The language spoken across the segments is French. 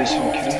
etmesi mümkün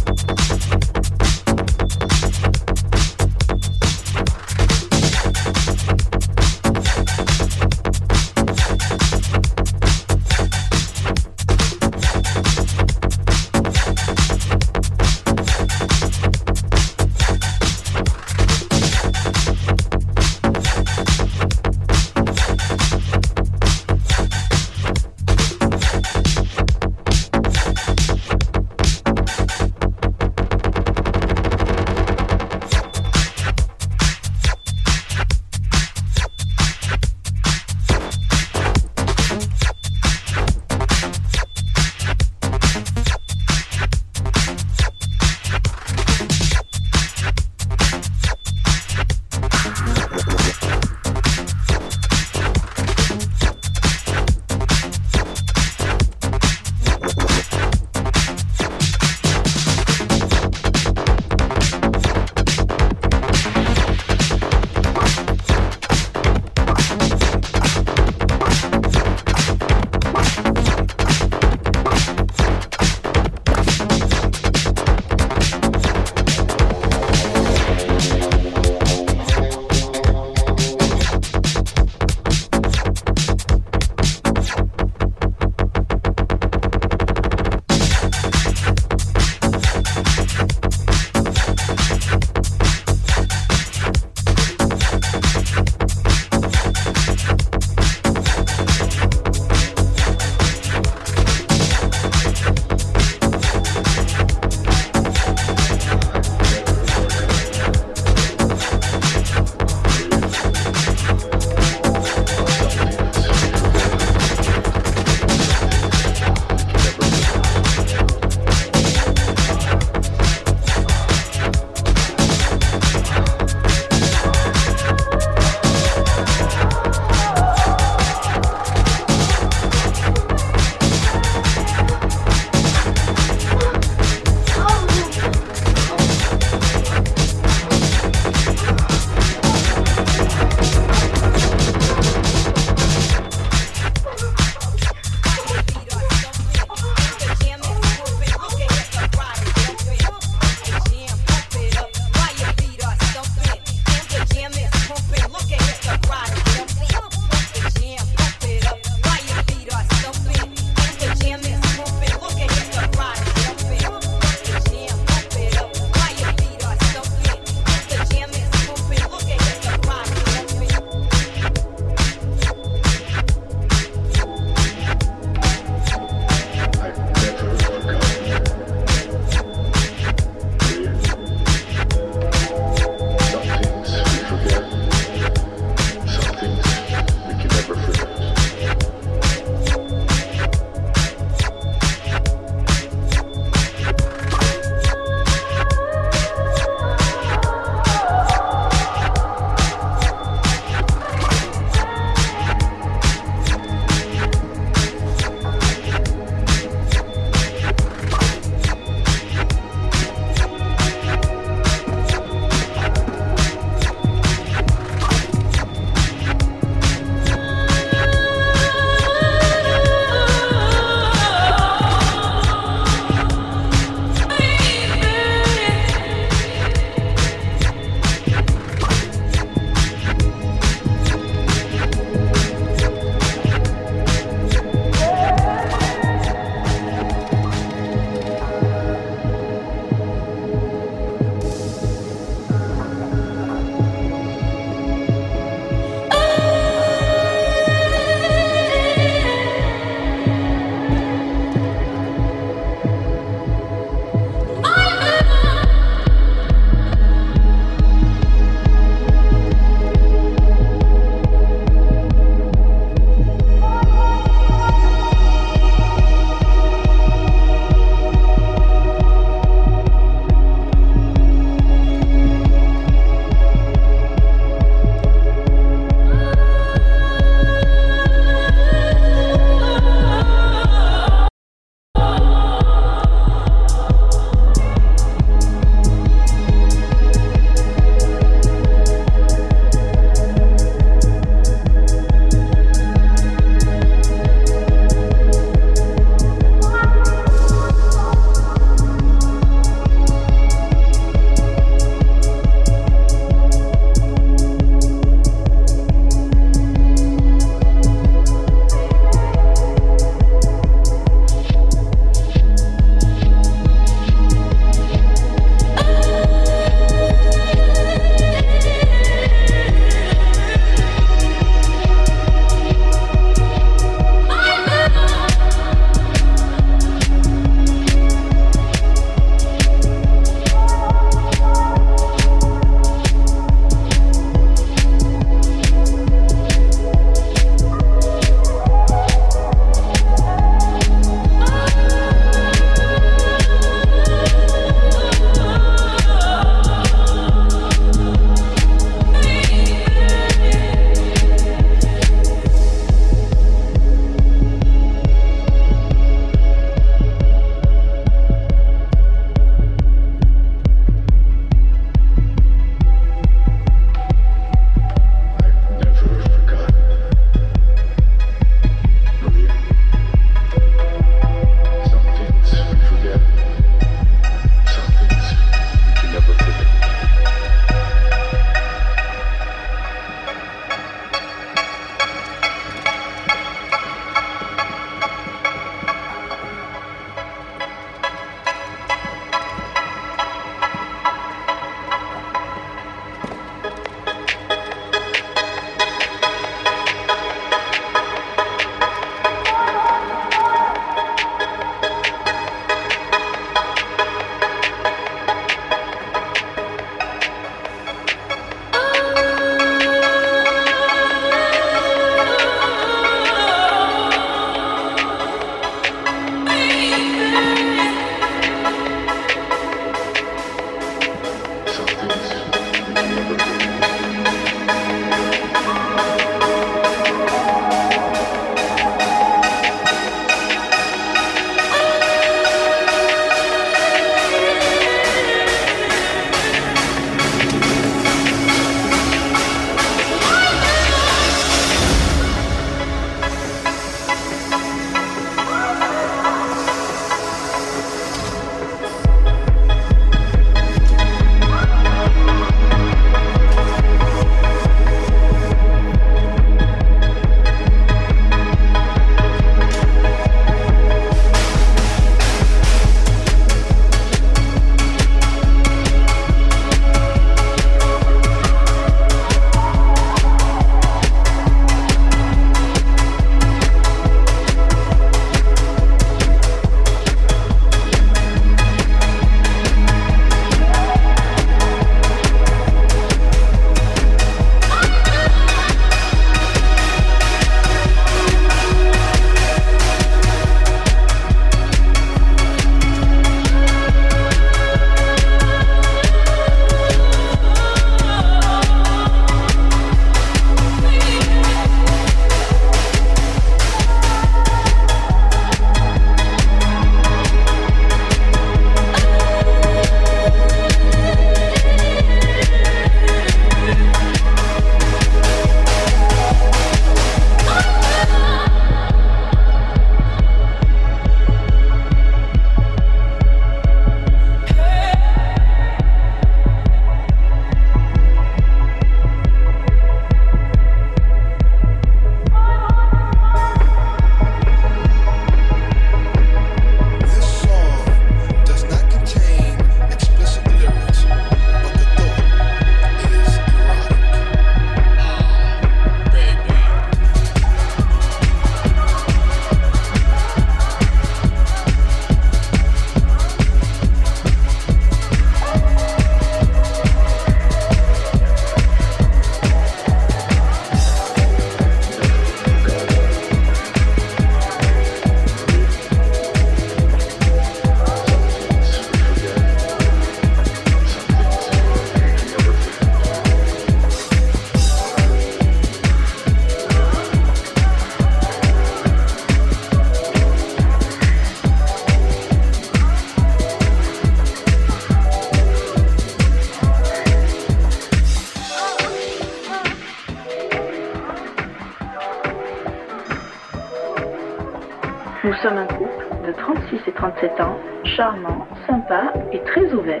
sommes un couple de 36 et 37 ans, charmant, sympa et très ouvert.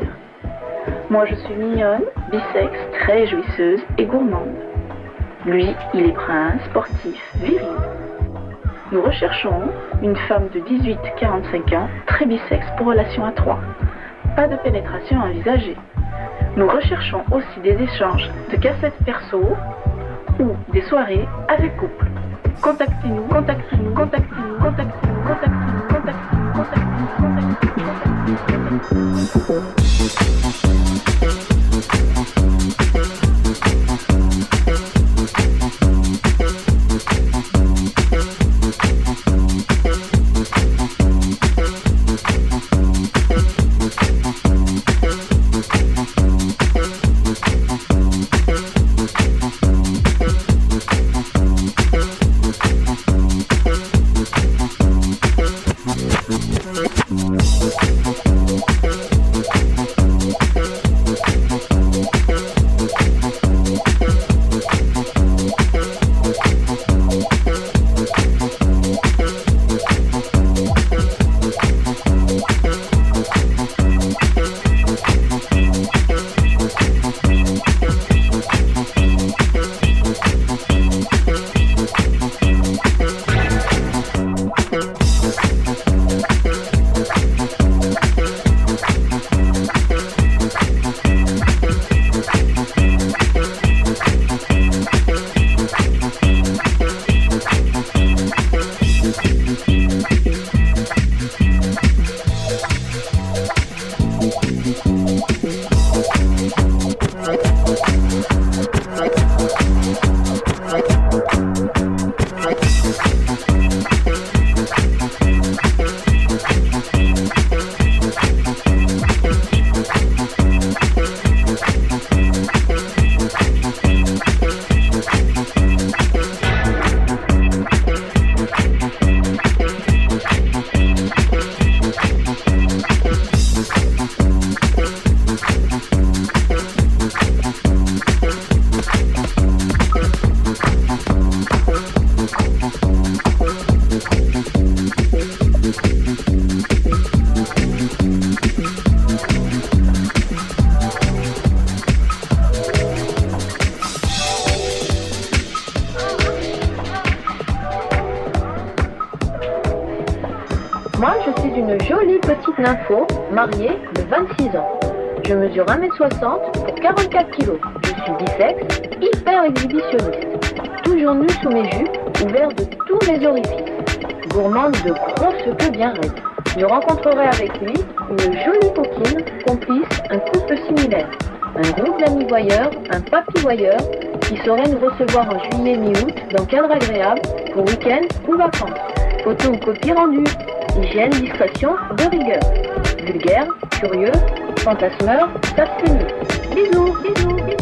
Moi, je suis mignonne, bisexe, très jouisseuse et gourmande. Lui, il est brun, sportif, viril. Nous recherchons une femme de 18-45 ans, très bisexe pour relation à trois. Pas de pénétration envisagée. Nous recherchons aussi des échanges de cassettes perso ou des soirées avec couple. Contactez-nous, contactez-nous, contactez-nous, contactez-nous, contactez-nous, 1m60 et 44 kg. Je suis bisexe, hyper exhibitionniste. Toujours nu sous mes jupes, ouvert de tous mes orifices. Gourmande de grosses queues bien raides. Je rencontrerai avec lui une jolie coquine, complice, un couple similaire. Un groupe d'amis voyeurs, un papy voyeur, qui saurait nous recevoir en juillet mi-août dans cadre agréable pour week-end ou vacances. Photo ou copie rendue. Hygiène, discrétion, de rigueur vulgaire, curieux, fantasmeur. Bisous, bisous, bisous.